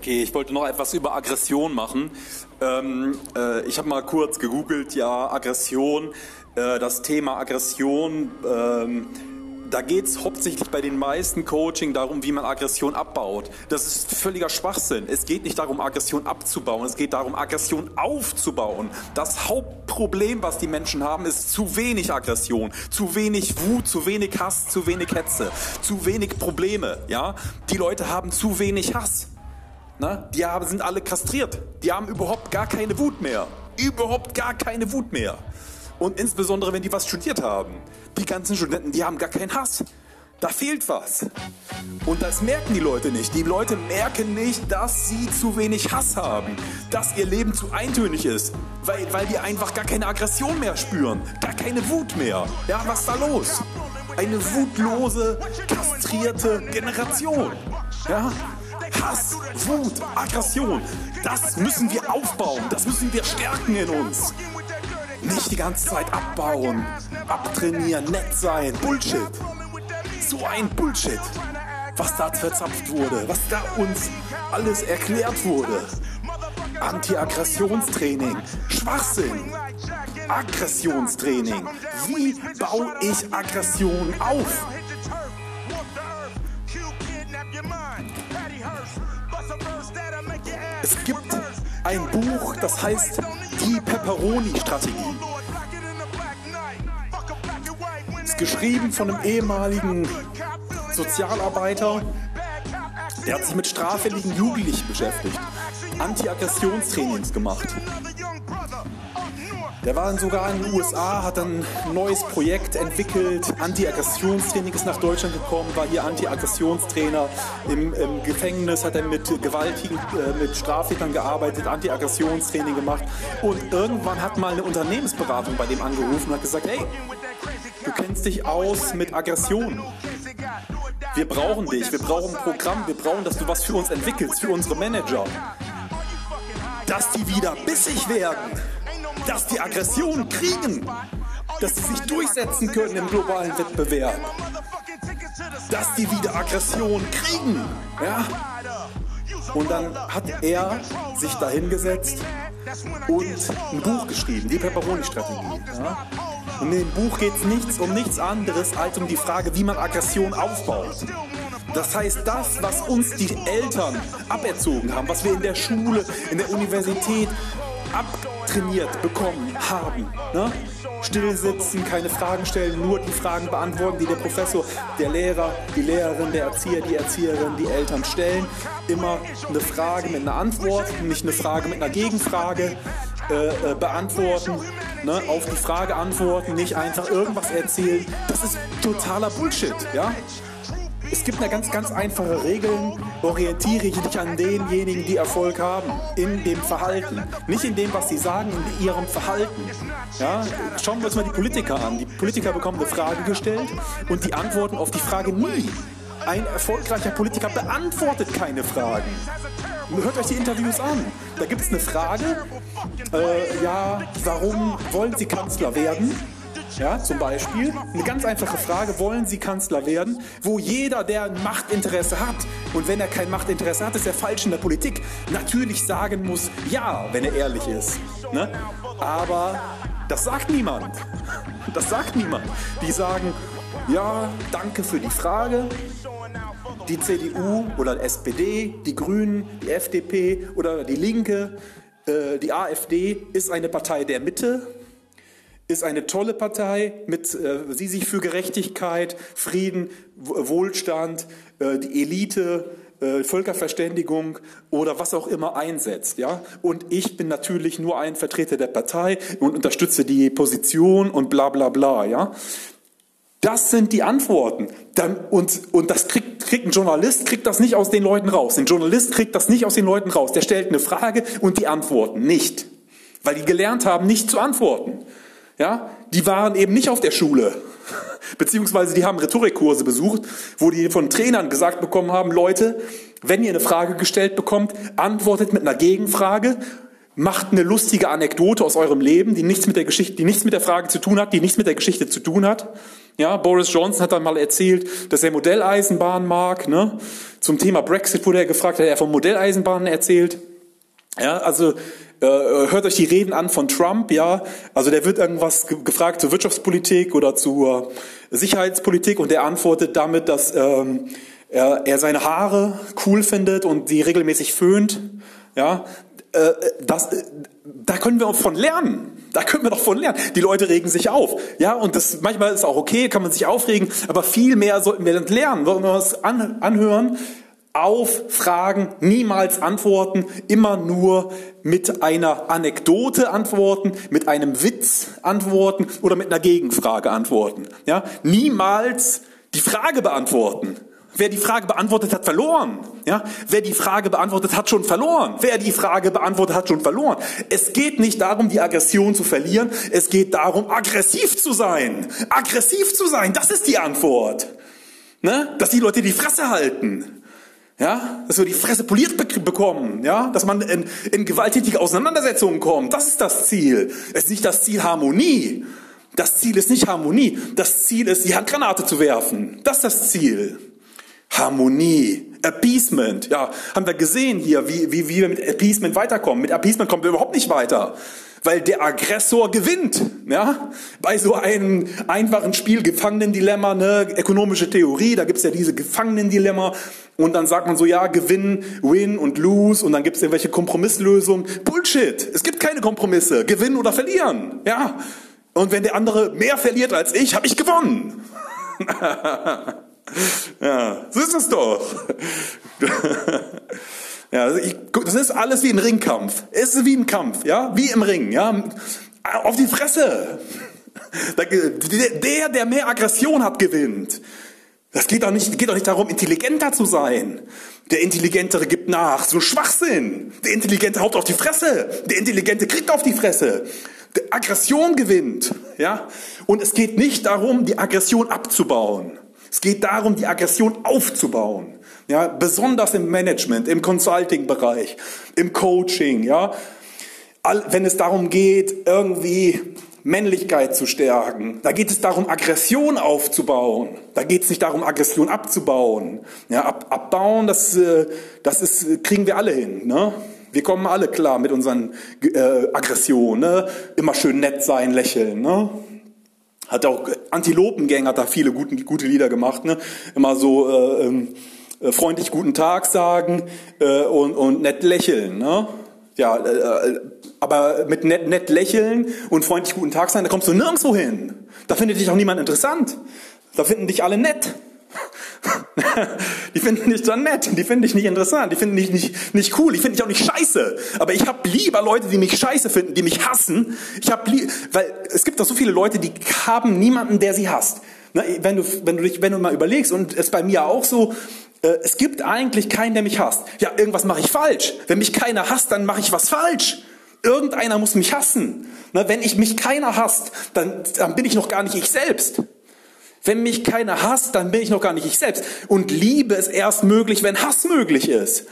Okay, ich wollte noch etwas über Aggression machen. Ähm, äh, ich habe mal kurz gegoogelt, ja, Aggression, äh, das Thema Aggression. Ähm, da geht es hauptsächlich bei den meisten Coaching darum, wie man Aggression abbaut. Das ist völliger Schwachsinn. Es geht nicht darum, Aggression abzubauen, es geht darum, Aggression aufzubauen. Das Hauptproblem, was die Menschen haben, ist zu wenig Aggression, zu wenig Wut, zu wenig Hass, zu wenig Hetze, zu wenig Probleme. Ja? Die Leute haben zu wenig Hass. Na? Die haben, sind alle kastriert. Die haben überhaupt gar keine Wut mehr. Überhaupt gar keine Wut mehr. Und insbesondere, wenn die was studiert haben. Die ganzen Studenten, die haben gar keinen Hass. Da fehlt was. Und das merken die Leute nicht. Die Leute merken nicht, dass sie zu wenig Hass haben. Dass ihr Leben zu eintönig ist. Weil, weil die einfach gar keine Aggression mehr spüren. Gar keine Wut mehr. Ja, was ist da los? Eine wutlose, kastrierte Generation. Ja? Hass, Wut, Aggression. Das müssen wir aufbauen. Das müssen wir stärken in uns. Nicht die ganze Zeit abbauen, abtrainieren, nett sein. Bullshit. So ein Bullshit. Was da verzapft wurde, was da uns alles erklärt wurde. Anti-Aggressionstraining, Schwachsinn. Aggressionstraining. Wie baue ich Aggression auf? Es gibt ein Buch, das heißt Die Pepperoni-Strategie. Ist geschrieben von einem ehemaligen Sozialarbeiter, der hat sich mit straffälligen Jugendlichen beschäftigt, Anti-Aggressionstrainings gemacht. Der war dann sogar in den USA, hat dann ein neues Projekt entwickelt. Anti-Aggressionstraining ist nach Deutschland gekommen, war hier Anti-Aggressionstrainer. Im, Im, Gefängnis hat er mit gewaltigen, äh, mit Straftätern gearbeitet, Anti-Aggressionstraining gemacht. Und irgendwann hat mal eine Unternehmensberatung bei dem angerufen und hat gesagt, hey, du kennst dich aus mit Aggression. Wir brauchen dich, wir brauchen ein Programm, wir brauchen, dass du was für uns entwickelst, für unsere Manager. Dass die wieder bissig werden dass die Aggression kriegen, dass sie sich durchsetzen können im globalen Wettbewerb, dass die wieder Aggression kriegen. Ja? Und dann hat er sich dahingesetzt und ein Buch geschrieben, die Pepperoni-Strategie. Ja? Und in dem Buch geht es nichts um nichts anderes als um die Frage, wie man Aggression aufbaut. Das heißt, das, was uns die Eltern aberzogen haben, was wir in der Schule, in der Universität abtrainiert bekommen haben. Ne? Still sitzen, keine Fragen stellen, nur die Fragen beantworten, die der Professor, der Lehrer, die Lehrerin, der Erzieher, die Erzieherin, die Eltern stellen. Immer eine Frage mit einer Antwort, nicht eine Frage mit einer Gegenfrage äh, äh, beantworten. Ne? Auf die Frage antworten, nicht einfach irgendwas erzählen. Das ist totaler Bullshit. Ja? Es gibt eine ganz, ganz einfache Regel. Orientiere dich an denjenigen, die Erfolg haben. In dem Verhalten. Nicht in dem, was sie sagen, in ihrem Verhalten. Ja? Schauen wir uns mal die Politiker an. Die Politiker bekommen eine Frage gestellt und die antworten auf die Frage nie. Ein erfolgreicher Politiker beantwortet keine Fragen. Hört euch die Interviews an. Da gibt es eine Frage, äh, ja, warum wollen Sie Kanzler werden? Ja, zum Beispiel eine ganz einfache Frage, wollen Sie Kanzler werden? Wo jeder, der ein Machtinteresse hat, und wenn er kein Machtinteresse hat, ist er falsch in der Politik, natürlich sagen muss, ja, wenn er ehrlich ist. Ne? Aber das sagt niemand. Das sagt niemand. Die sagen, ja, danke für die Frage. Die CDU oder SPD, die Grünen, die FDP oder die Linke, äh, die AfD ist eine Partei der Mitte ist eine tolle Partei, mit, äh, sie sich für Gerechtigkeit, Frieden, Wohlstand, äh, die Elite, äh, Völkerverständigung oder was auch immer einsetzt. Ja? Und ich bin natürlich nur ein Vertreter der Partei und unterstütze die Position und bla bla bla. Ja? Das sind die Antworten. Dann, und, und das kriegt, kriegt ein Journalist, kriegt das nicht aus den Leuten raus. Ein Journalist kriegt das nicht aus den Leuten raus. Der stellt eine Frage und die antworten nicht. Weil die gelernt haben, nicht zu antworten ja, die waren eben nicht auf der Schule, beziehungsweise die haben Rhetorikkurse besucht, wo die von Trainern gesagt bekommen haben, Leute, wenn ihr eine Frage gestellt bekommt, antwortet mit einer Gegenfrage, macht eine lustige Anekdote aus eurem Leben, die nichts mit der Geschichte, die nichts mit der Frage zu tun hat, die nichts mit der Geschichte zu tun hat. Ja, Boris Johnson hat dann mal erzählt, dass er Modelleisenbahnen mag. Ne? Zum Thema Brexit wurde er gefragt, hat er von Modelleisenbahnen erzählt. Ja, also äh, hört euch die Reden an von Trump, ja. Also der wird irgendwas gefragt zur Wirtschaftspolitik oder zur Sicherheitspolitik und der antwortet damit, dass ähm, er, er seine Haare cool findet und sie regelmäßig föhnt. Ja, äh, das, äh, da können wir auch von lernen. Da können wir doch von lernen. Die Leute regen sich auf. Ja, und das manchmal ist auch okay, kann man sich aufregen, aber viel mehr sollten wir lernen. Wollen wir uns an, anhören? Auf Fragen niemals antworten, immer nur mit einer Anekdote antworten, mit einem Witz antworten oder mit einer Gegenfrage antworten. Ja, niemals die Frage beantworten. Wer die Frage beantwortet hat, verloren. Ja? Wer die Frage beantwortet hat, schon verloren. Wer die Frage beantwortet hat, schon verloren. Es geht nicht darum, die Aggression zu verlieren. Es geht darum, aggressiv zu sein. Aggressiv zu sein, das ist die Antwort. Ne? Dass die Leute die Fresse halten. Ja, dass wir die Fresse poliert bekommen, ja, dass man in, in gewalttätige Auseinandersetzungen kommt. Das ist das Ziel. Es ist nicht das Ziel Harmonie. Das Ziel ist nicht Harmonie. Das Ziel ist, die Handgranate zu werfen. Das ist das Ziel. Harmonie, Appeasement. Ja, haben wir gesehen hier, wie, wie, wie wir mit Appeasement weiterkommen. Mit Appeasement kommen wir überhaupt nicht weiter. Weil der Aggressor gewinnt, ja. Bei so einem einfachen Spiel, Gefangenendilemma, ne, ökonomische Theorie, da gibt's ja diese Gefangenendilemma. Und dann sagt man so, ja, Gewinn, Win und Lose. Und dann gibt's irgendwelche Kompromisslösungen. Bullshit. Es gibt keine Kompromisse. Gewinnen oder verlieren, ja. Und wenn der andere mehr verliert als ich, habe ich gewonnen. Ja, so ist es doch. Ja, also ich, das ist alles wie ein Ringkampf. Es ist wie ein Kampf, ja, wie im Ring, ja. Auf die Fresse. Der, der mehr Aggression hat, gewinnt. Das geht doch nicht, geht doch nicht darum, intelligenter zu sein. Der Intelligentere gibt nach. So Schwachsinn. Der Intelligente haut auf die Fresse. Der Intelligente kriegt auf die Fresse. Der Aggression gewinnt, ja. Und es geht nicht darum, die Aggression abzubauen. Es geht darum, die Aggression aufzubauen. Ja, besonders im Management, im Consulting-Bereich, im Coaching, ja. Wenn es darum geht, irgendwie Männlichkeit zu stärken. Da geht es darum, Aggression aufzubauen. Da geht es nicht darum, Aggression abzubauen. Ja, ab, abbauen, das, äh, das ist, kriegen wir alle hin. Ne? Wir kommen alle klar mit unseren äh, Aggressionen. Ne? Immer schön nett sein, lächeln. Ne? Hat auch Antilopengang hat da viele gute, gute Lieder gemacht, ne? Immer so äh, ähm, äh, freundlich guten Tag sagen äh, und, und nett lächeln, ne? Ja, äh, aber mit nett, nett lächeln und freundlich guten Tag sagen, da kommst du nirgendwo hin. Da findet dich auch niemand interessant. Da finden dich alle nett. die finden dich dann nett, die finden dich nicht interessant, die finden dich nicht, nicht cool, die finden dich auch nicht scheiße. Aber ich habe lieber Leute, die mich scheiße finden, die mich hassen. Ich habe weil es gibt doch so viele Leute, die haben niemanden, der sie hasst. Ne, wenn du, wenn du dich, wenn du mal überlegst, und es bei mir auch so, äh, es gibt eigentlich keinen, der mich hasst. Ja, irgendwas mache ich falsch. Wenn mich keiner hasst, dann mache ich was falsch. Irgendeiner muss mich hassen. Ne, wenn ich mich keiner hasst, dann, dann bin ich noch gar nicht ich selbst. Wenn mich keiner hasst, dann bin ich noch gar nicht ich selbst. Und Liebe ist erst möglich, wenn Hass möglich ist.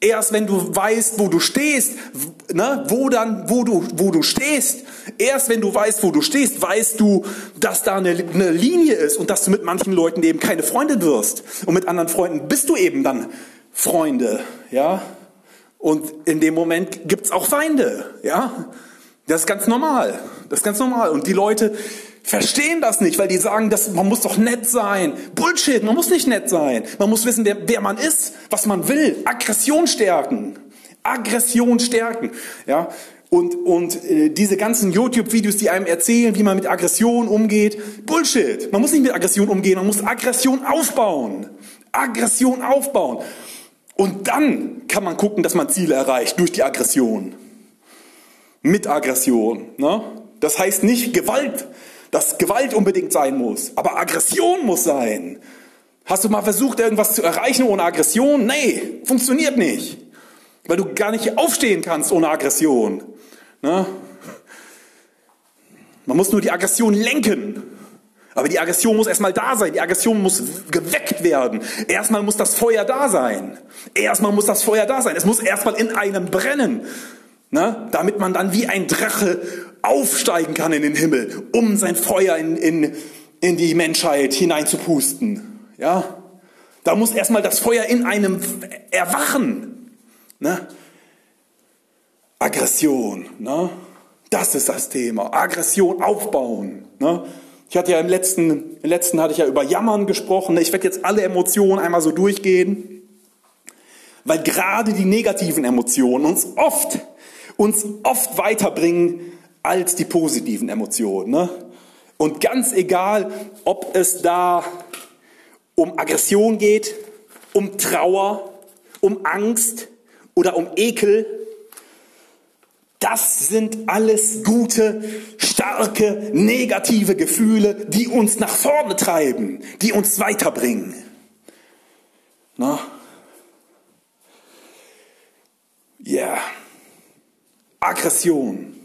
Erst wenn du weißt, wo du stehst, ne, wo dann, wo du, wo du stehst. Erst wenn du weißt, wo du stehst, weißt du, dass da eine, eine Linie ist und dass du mit manchen Leuten eben keine Freunde wirst. Und mit anderen Freunden bist du eben dann Freunde, ja. Und in dem Moment gibt's auch Feinde, ja. Das ist ganz normal. Das ist ganz normal. Und die Leute, verstehen das nicht, weil die sagen, dass man muss doch nett sein. Bullshit, man muss nicht nett sein. Man muss wissen, wer, wer man ist, was man will. Aggression stärken. Aggression stärken. Ja, und, und äh, diese ganzen YouTube-Videos, die einem erzählen, wie man mit Aggression umgeht, Bullshit. Man muss nicht mit Aggression umgehen, man muss Aggression aufbauen. Aggression aufbauen. Und dann kann man gucken, dass man Ziele erreicht durch die Aggression. Mit Aggression. Ne? Das heißt nicht Gewalt dass Gewalt unbedingt sein muss, aber Aggression muss sein. Hast du mal versucht, irgendwas zu erreichen ohne Aggression? Nee, funktioniert nicht. Weil du gar nicht aufstehen kannst ohne Aggression. Ne? Man muss nur die Aggression lenken. Aber die Aggression muss erstmal da sein. Die Aggression muss geweckt werden. Erstmal muss das Feuer da sein. Erstmal muss das Feuer da sein. Es muss erstmal in einem brennen. Ne? Damit man dann wie ein Drache aufsteigen kann in den Himmel, um sein Feuer in, in, in die Menschheit hineinzupusten. Ja? Da muss erstmal das Feuer in einem erwachen. Ne? Aggression, ne? das ist das Thema. Aggression aufbauen. Ne? Ich hatte ja im letzten, im letzten hatte ich ja über Jammern gesprochen. Ich werde jetzt alle Emotionen einmal so durchgehen, weil gerade die negativen Emotionen uns oft, uns oft weiterbringen als die positiven Emotionen. Ne? Und ganz egal, ob es da um Aggression geht, um Trauer, um Angst oder um Ekel, das sind alles gute, starke, negative Gefühle, die uns nach vorne treiben, die uns weiterbringen. Ja. Yeah. Aggression.